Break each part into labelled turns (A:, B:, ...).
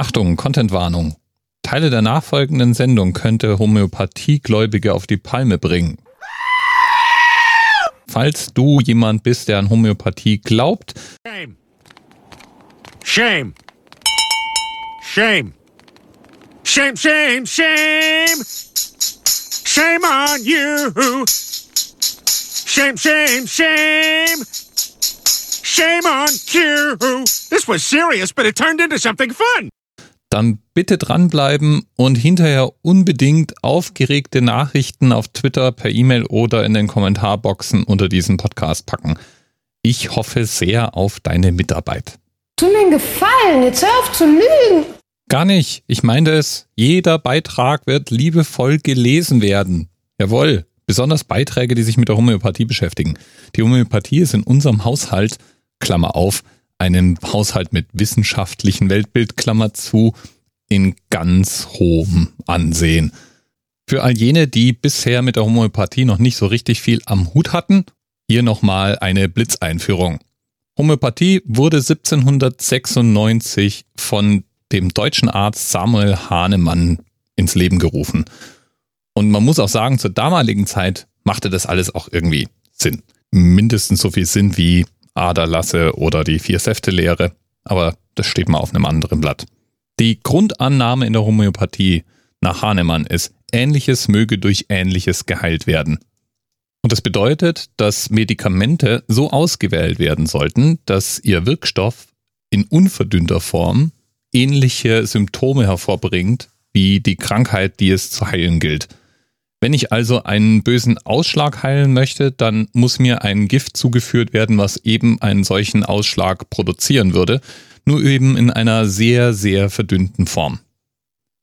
A: Achtung, Contentwarnung. Teile der nachfolgenden Sendung könnte Homöopathiegläubige auf die Palme bringen. Falls du jemand bist, der an Homöopathie glaubt,
B: Shame. Shame. Shame. Shame, shame, shame. Shame on you. Shame, shame, shame. Shame on you. This was serious, but it turned into something fun.
A: Dann bitte dranbleiben und hinterher unbedingt aufgeregte Nachrichten auf Twitter, per E-Mail oder in den Kommentarboxen unter diesem Podcast packen. Ich hoffe sehr auf deine Mitarbeit.
C: Tu mir einen Gefallen, jetzt hör auf zu lügen.
A: Gar nicht. Ich meine es. Jeder Beitrag wird liebevoll gelesen werden. Jawohl. Besonders Beiträge, die sich mit der Homöopathie beschäftigen. Die Homöopathie ist in unserem Haushalt, Klammer auf, einem Haushalt mit wissenschaftlichen Weltbild, Klammer zu, in ganz hohem Ansehen. Für all jene, die bisher mit der Homöopathie noch nicht so richtig viel am Hut hatten, hier nochmal eine Blitzeinführung. Homöopathie wurde 1796 von dem deutschen Arzt Samuel Hahnemann ins Leben gerufen. Und man muss auch sagen, zur damaligen Zeit machte das alles auch irgendwie Sinn. Mindestens so viel Sinn wie Aderlasse oder die Vier-Säfte-Lehre. Aber das steht mal auf einem anderen Blatt. Die Grundannahme in der Homöopathie nach Hahnemann ist, Ähnliches möge durch Ähnliches geheilt werden. Und das bedeutet, dass Medikamente so ausgewählt werden sollten, dass ihr Wirkstoff in unverdünnter Form ähnliche Symptome hervorbringt wie die Krankheit, die es zu heilen gilt. Wenn ich also einen bösen Ausschlag heilen möchte, dann muss mir ein Gift zugeführt werden, was eben einen solchen Ausschlag produzieren würde, nur eben in einer sehr, sehr verdünnten Form.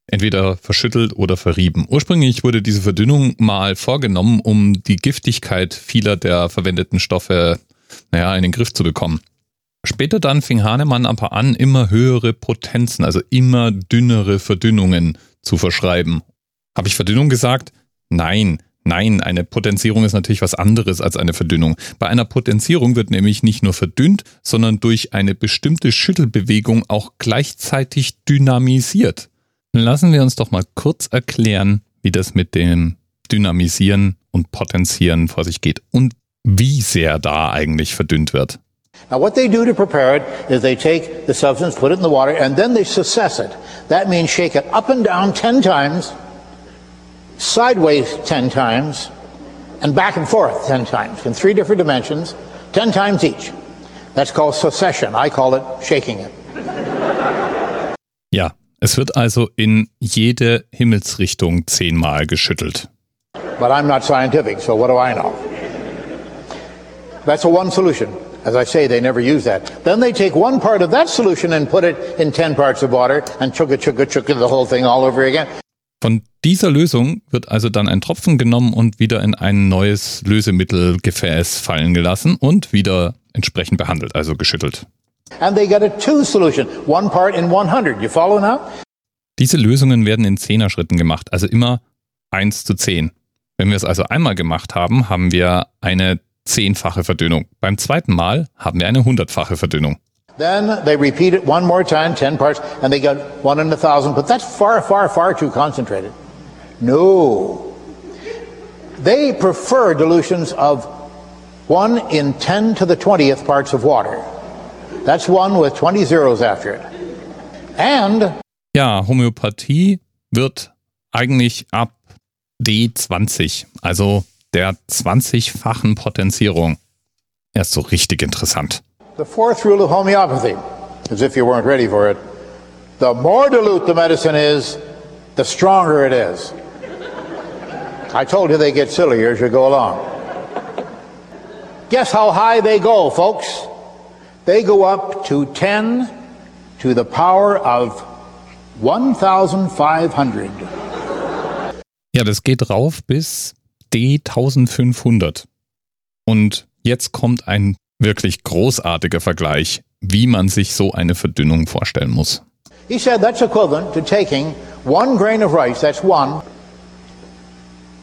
A: Entweder verschüttelt oder verrieben. Ursprünglich wurde diese Verdünnung mal vorgenommen, um die Giftigkeit vieler der verwendeten Stoffe naja, in den Griff zu bekommen. Später dann fing Hahnemann aber an, immer höhere Potenzen, also immer dünnere Verdünnungen zu verschreiben. Habe ich Verdünnung gesagt? Nein, nein, eine Potenzierung ist natürlich was anderes als eine Verdünnung. Bei einer Potenzierung wird nämlich nicht nur verdünnt, sondern durch eine bestimmte Schüttelbewegung auch gleichzeitig dynamisiert. Lassen wir uns doch mal kurz erklären, wie das mit dem Dynamisieren und Potenzieren vor sich geht und wie sehr da eigentlich verdünnt wird.
D: Now, what they do to prepare it is they take the substance, put it in the water, and then they success it. That means shake it up and down 10 times, sideways 10 times, and back and forth 10 times in three different dimensions, 10 times each. That's called succession. I call it shaking it.
A: Ja, es wird also in jede Himmelsrichtung zehnmal geschüttelt.
D: But I'm not scientific, so what do I know? That's a one solution. As I say, they never use that. Then they take one part of that solution and put it in 10 parts of water and chugga chugga chugga the whole thing all over again.
A: Von dieser Lösung wird also dann ein Tropfen genommen und wieder in ein neues Lösemittelgefäß fallen gelassen und wieder entsprechend behandelt, also geschüttelt.
D: And they get a two solution, one part in 100. You follow now?
A: Diese Lösungen werden in Zehner-Schritten gemacht, also immer 1 zu 10. Wenn wir es also einmal gemacht haben, haben wir eine zehnfache Verdünnung. Beim zweiten Mal haben wir eine hundertfache Verdünnung.
D: Then they repeat it one more time, 10 parts, and they get one in a thousand. But that's far, far, far too concentrated. No. They prefer dilutions of 1 in 10 to the 20th parts of water. That's one with 20 zeros after it. And
A: Ja, Homöopathie wird eigentlich ab D20, also der 20-fachen Potenzierung, erst so richtig interessant.
D: The fourth rule of homeopathy, as if you weren't ready for it, the more dilute the medicine is, the stronger it is. I told you they get sillier as you go along. Guess how high they go, folks? They go up to 10 to the power of 1,500.
A: Ja, das geht rauf bis D1500. Und jetzt kommt ein wirklich großartiger Vergleich, wie man sich so eine Verdünnung vorstellen muss.
D: He said that's equivalent to taking one grain of rice, that's one,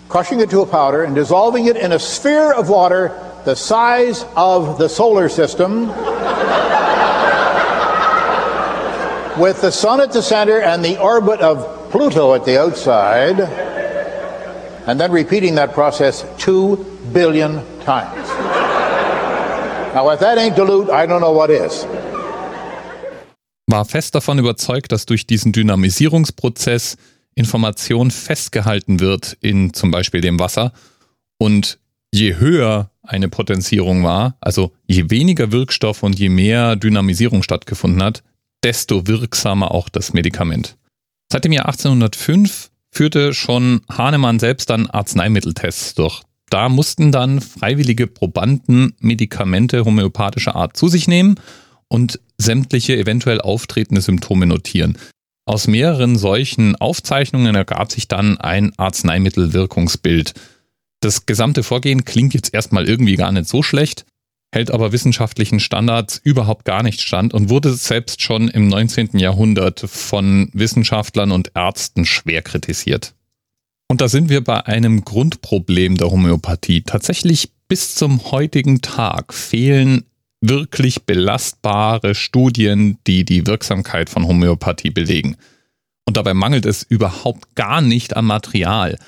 D: crushing it to a powder and dissolving it in a sphere of water the size of the solar system. with the sun at the center and the orbit of Pluto at the outside, and then repeating that process two billion times. Now, if that ain't dilute, I don't know what is.
A: War fest davon überzeugt, dass durch diesen Dynamisierungsprozess Information festgehalten wird in zum Beispiel dem Wasser und je höher eine Potenzierung war, also je weniger Wirkstoff und je mehr Dynamisierung stattgefunden hat, desto wirksamer auch das Medikament. Seit dem Jahr 1805 führte schon Hahnemann selbst dann Arzneimitteltests durch. Da mussten dann freiwillige Probanden Medikamente homöopathischer Art zu sich nehmen und sämtliche eventuell auftretende Symptome notieren. Aus mehreren solchen Aufzeichnungen ergab sich dann ein Arzneimittelwirkungsbild. Das gesamte Vorgehen klingt jetzt erstmal irgendwie gar nicht so schlecht, hält aber wissenschaftlichen Standards überhaupt gar nicht stand und wurde selbst schon im 19. Jahrhundert von Wissenschaftlern und Ärzten schwer kritisiert. Und da sind wir bei einem Grundproblem der Homöopathie. Tatsächlich bis zum heutigen Tag fehlen wirklich belastbare Studien, die die Wirksamkeit von Homöopathie belegen. Und dabei mangelt es überhaupt gar nicht am Material.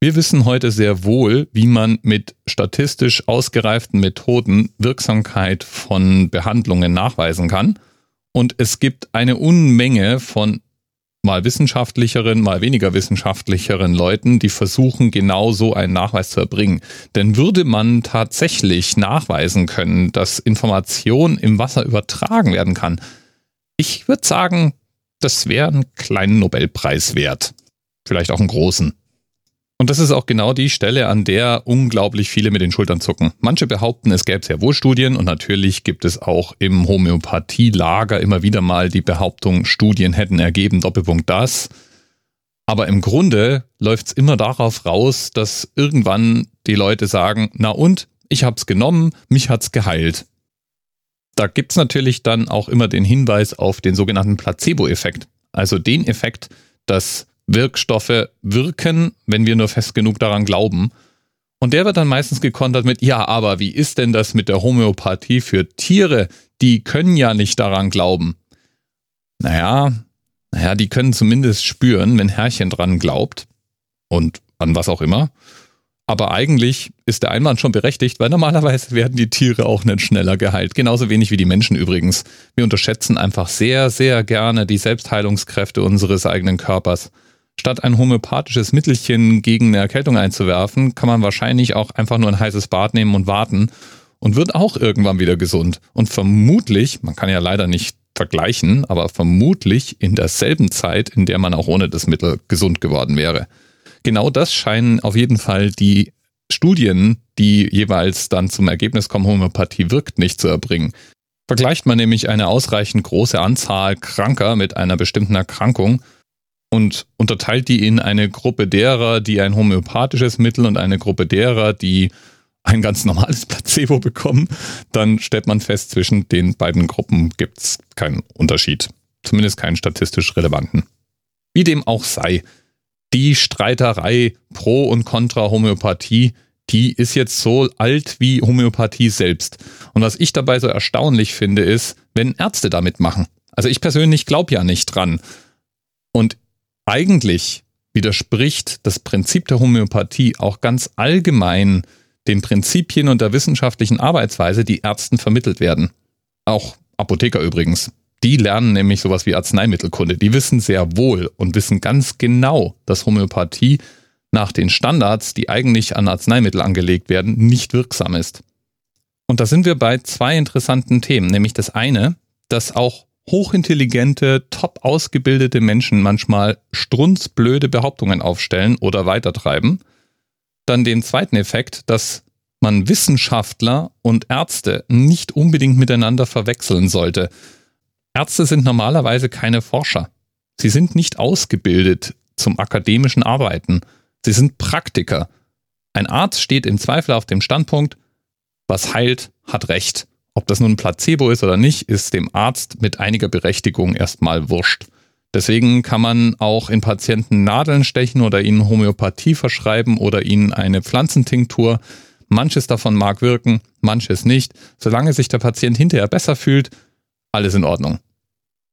A: Wir wissen heute sehr wohl, wie man mit statistisch ausgereiften Methoden Wirksamkeit von Behandlungen nachweisen kann. Und es gibt eine Unmenge von mal wissenschaftlicheren, mal weniger wissenschaftlicheren Leuten, die versuchen, genau so einen Nachweis zu erbringen. Denn würde man tatsächlich nachweisen können, dass Information im Wasser übertragen werden kann, ich würde sagen, das wäre einen kleinen Nobelpreis wert. Vielleicht auch einen großen. Und das ist auch genau die Stelle, an der unglaublich viele mit den Schultern zucken. Manche behaupten, es gäbe sehr wohl Studien und natürlich gibt es auch im Homöopathielager immer wieder mal die Behauptung, Studien hätten ergeben, Doppelpunkt das. Aber im Grunde läuft es immer darauf raus, dass irgendwann die Leute sagen, na und, ich hab's genommen, mich hat's geheilt. Da gibt's natürlich dann auch immer den Hinweis auf den sogenannten Placebo-Effekt. Also den Effekt, dass Wirkstoffe wirken, wenn wir nur fest genug daran glauben. Und der wird dann meistens gekontert mit, ja, aber wie ist denn das mit der Homöopathie für Tiere? Die können ja nicht daran glauben. Naja, naja, die können zumindest spüren, wenn Herrchen dran glaubt. Und an was auch immer. Aber eigentlich ist der Einwand schon berechtigt, weil normalerweise werden die Tiere auch nicht schneller geheilt. Genauso wenig wie die Menschen übrigens. Wir unterschätzen einfach sehr, sehr gerne die Selbstheilungskräfte unseres eigenen Körpers. Statt ein homöopathisches Mittelchen gegen eine Erkältung einzuwerfen, kann man wahrscheinlich auch einfach nur ein heißes Bad nehmen und warten und wird auch irgendwann wieder gesund. Und vermutlich, man kann ja leider nicht vergleichen, aber vermutlich in derselben Zeit, in der man auch ohne das Mittel gesund geworden wäre. Genau das scheinen auf jeden Fall die Studien, die jeweils dann zum Ergebnis kommen, Homöopathie wirkt, nicht zu erbringen. Vergleicht man nämlich eine ausreichend große Anzahl Kranker mit einer bestimmten Erkrankung, und unterteilt die in eine Gruppe derer, die ein homöopathisches Mittel und eine Gruppe derer, die ein ganz normales Placebo bekommen, dann stellt man fest, zwischen den beiden Gruppen gibt es keinen Unterschied. Zumindest keinen statistisch relevanten. Wie dem auch sei, die Streiterei pro und contra Homöopathie, die ist jetzt so alt wie Homöopathie selbst. Und was ich dabei so erstaunlich finde, ist, wenn Ärzte damit machen. Also ich persönlich glaube ja nicht dran. Und eigentlich widerspricht das Prinzip der Homöopathie auch ganz allgemein den Prinzipien und der wissenschaftlichen Arbeitsweise, die Ärzten vermittelt werden. Auch Apotheker übrigens. Die lernen nämlich sowas wie Arzneimittelkunde. Die wissen sehr wohl und wissen ganz genau, dass Homöopathie nach den Standards, die eigentlich an Arzneimittel angelegt werden, nicht wirksam ist. Und da sind wir bei zwei interessanten Themen, nämlich das eine, dass auch hochintelligente, top ausgebildete Menschen manchmal strunzblöde Behauptungen aufstellen oder weitertreiben. Dann den zweiten Effekt, dass man Wissenschaftler und Ärzte nicht unbedingt miteinander verwechseln sollte. Ärzte sind normalerweise keine Forscher. Sie sind nicht ausgebildet zum akademischen Arbeiten. Sie sind Praktiker. Ein Arzt steht im Zweifel auf dem Standpunkt, was heilt, hat Recht. Ob das nun ein Placebo ist oder nicht, ist dem Arzt mit einiger Berechtigung erstmal wurscht. Deswegen kann man auch in Patienten Nadeln stechen oder ihnen Homöopathie verschreiben oder ihnen eine Pflanzentinktur. Manches davon mag wirken, manches nicht. Solange sich der Patient hinterher besser fühlt, alles in Ordnung.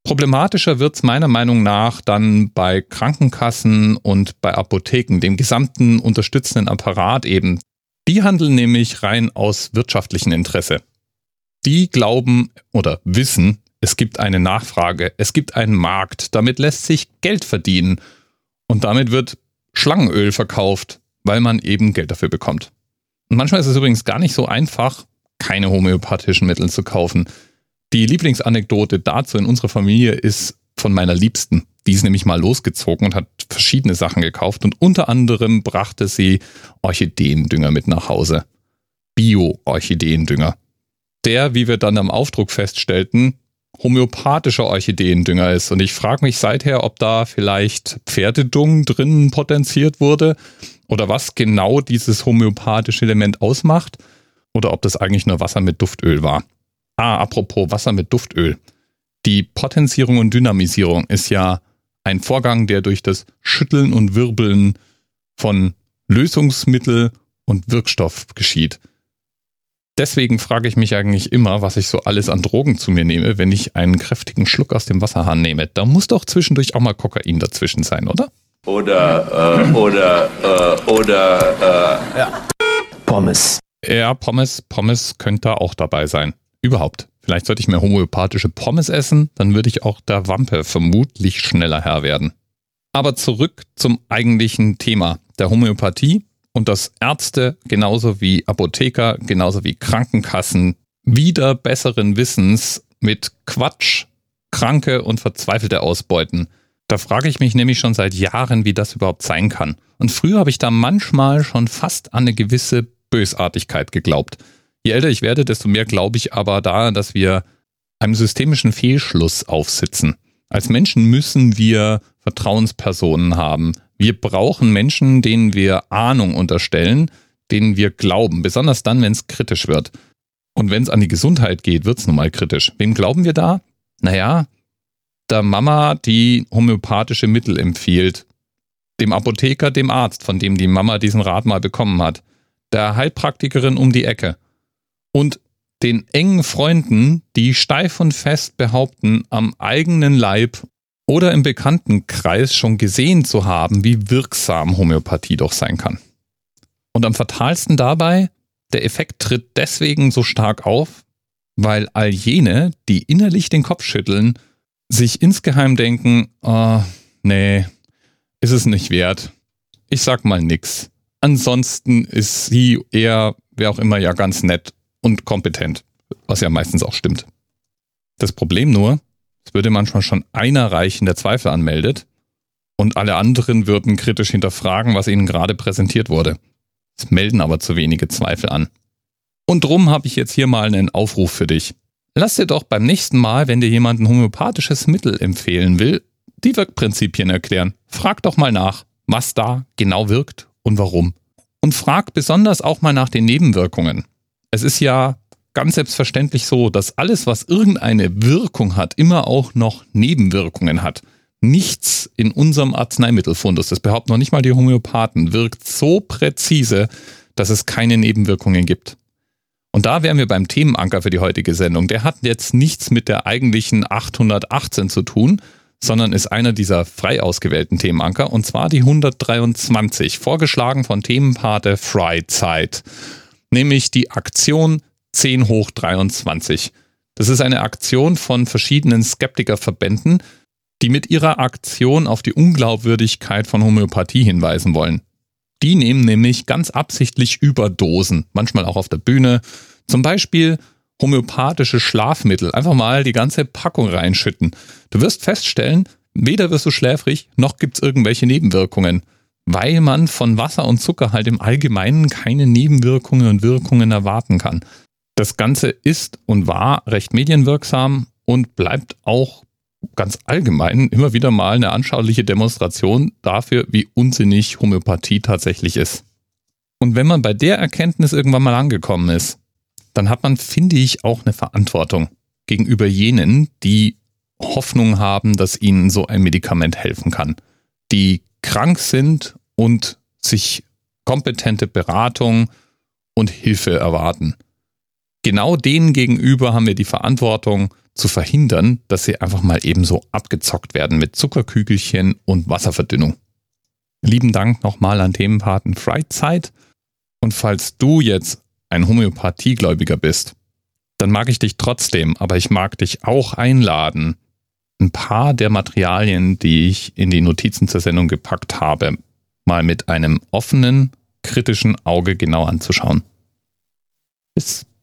A: Problematischer wird es meiner Meinung nach dann bei Krankenkassen und bei Apotheken, dem gesamten unterstützenden Apparat eben. Die handeln nämlich rein aus wirtschaftlichem Interesse. Die glauben oder wissen, es gibt eine Nachfrage, es gibt einen Markt, damit lässt sich Geld verdienen und damit wird Schlangenöl verkauft, weil man eben Geld dafür bekommt. Und manchmal ist es übrigens gar nicht so einfach, keine homöopathischen Mittel zu kaufen. Die Lieblingsanekdote dazu in unserer Familie ist von meiner Liebsten. Die ist nämlich mal losgezogen und hat verschiedene Sachen gekauft und unter anderem brachte sie Orchideendünger mit nach Hause. Bio-Orchideendünger. Der, wie wir dann am Aufdruck feststellten, homöopathischer Orchideendünger ist. Und ich frage mich seither, ob da vielleicht Pferdedung drin potenziert wurde oder was genau dieses homöopathische Element ausmacht oder ob das eigentlich nur Wasser mit Duftöl war. Ah, apropos Wasser mit Duftöl. Die Potenzierung und Dynamisierung ist ja ein Vorgang, der durch das Schütteln und Wirbeln von Lösungsmittel und Wirkstoff geschieht. Deswegen frage ich mich eigentlich immer, was ich so alles an Drogen zu mir nehme, wenn ich einen kräftigen Schluck aus dem Wasserhahn nehme. Da muss doch zwischendurch auch mal Kokain dazwischen sein, oder?
E: Oder, äh, oder, äh, oder, äh, ja.
A: Pommes. Ja, Pommes, Pommes könnte auch dabei sein. Überhaupt. Vielleicht sollte ich mehr homöopathische Pommes essen, dann würde ich auch der Wampe vermutlich schneller Herr werden. Aber zurück zum eigentlichen Thema der Homöopathie und dass Ärzte genauso wie Apotheker, genauso wie Krankenkassen wieder besseren Wissens mit Quatsch Kranke und Verzweifelte ausbeuten. Da frage ich mich nämlich schon seit Jahren, wie das überhaupt sein kann. Und früher habe ich da manchmal schon fast an eine gewisse Bösartigkeit geglaubt. Je älter ich werde, desto mehr glaube ich aber daran, dass wir einem systemischen Fehlschluss aufsitzen. Als Menschen müssen wir Vertrauenspersonen haben. Wir brauchen Menschen, denen wir Ahnung unterstellen, denen wir glauben, besonders dann, wenn es kritisch wird. Und wenn es an die Gesundheit geht, wird es nun mal kritisch. Wem glauben wir da? Naja, der Mama, die homöopathische Mittel empfiehlt, dem Apotheker, dem Arzt, von dem die Mama diesen Rat mal bekommen hat, der Heilpraktikerin um die Ecke und den engen Freunden, die steif und fest behaupten, am eigenen Leib oder im Bekanntenkreis schon gesehen zu haben, wie wirksam Homöopathie doch sein kann. Und am fatalsten dabei, der Effekt tritt deswegen so stark auf, weil all jene, die innerlich den Kopf schütteln, sich insgeheim denken, oh, nee, ist es nicht wert. Ich sag mal nix. Ansonsten ist sie, er, wer auch immer, ja ganz nett und kompetent, was ja meistens auch stimmt. Das Problem nur, es würde manchmal schon einer reichen, der Zweifel anmeldet, und alle anderen würden kritisch hinterfragen, was ihnen gerade präsentiert wurde. Es melden aber zu wenige Zweifel an. Und drum habe ich jetzt hier mal einen Aufruf für dich. Lass dir doch beim nächsten Mal, wenn dir jemand ein homöopathisches Mittel empfehlen will, die Wirkprinzipien erklären. Frag doch mal nach, was da genau wirkt und warum. Und frag besonders auch mal nach den Nebenwirkungen. Es ist ja ganz selbstverständlich so, dass alles, was irgendeine Wirkung hat, immer auch noch Nebenwirkungen hat. Nichts in unserem Arzneimittelfundus, das behaupten noch nicht mal die Homöopathen, wirkt so präzise, dass es keine Nebenwirkungen gibt. Und da wären wir beim Themenanker für die heutige Sendung. Der hat jetzt nichts mit der eigentlichen 818 zu tun, sondern ist einer dieser frei ausgewählten Themenanker, und zwar die 123, vorgeschlagen von Themenpate Freizeit nämlich die Aktion 10 hoch 23. Das ist eine Aktion von verschiedenen Skeptikerverbänden, die mit ihrer Aktion auf die Unglaubwürdigkeit von Homöopathie hinweisen wollen. Die nehmen nämlich ganz absichtlich Überdosen, manchmal auch auf der Bühne, zum Beispiel homöopathische Schlafmittel, einfach mal die ganze Packung reinschütten. Du wirst feststellen, weder wirst du schläfrig, noch gibt es irgendwelche Nebenwirkungen weil man von Wasser und Zucker halt im Allgemeinen keine Nebenwirkungen und Wirkungen erwarten kann. Das Ganze ist und war recht medienwirksam und bleibt auch ganz allgemein immer wieder mal eine anschauliche Demonstration dafür, wie unsinnig Homöopathie tatsächlich ist. Und wenn man bei der Erkenntnis irgendwann mal angekommen ist, dann hat man, finde ich, auch eine Verantwortung gegenüber jenen, die Hoffnung haben, dass ihnen so ein Medikament helfen kann, die krank sind und sich kompetente Beratung und Hilfe erwarten. Genau denen gegenüber haben wir die Verantwortung zu verhindern, dass sie einfach mal ebenso abgezockt werden mit Zuckerkügelchen und Wasserverdünnung. Lieben Dank nochmal an Themenpaten Freizeit. Und falls du jetzt ein Homöopathiegläubiger bist, dann mag ich dich trotzdem, aber ich mag dich auch einladen, ein paar der Materialien, die ich in die Notizen zur Sendung gepackt habe, mal mit einem offenen, kritischen Auge genau anzuschauen. Bis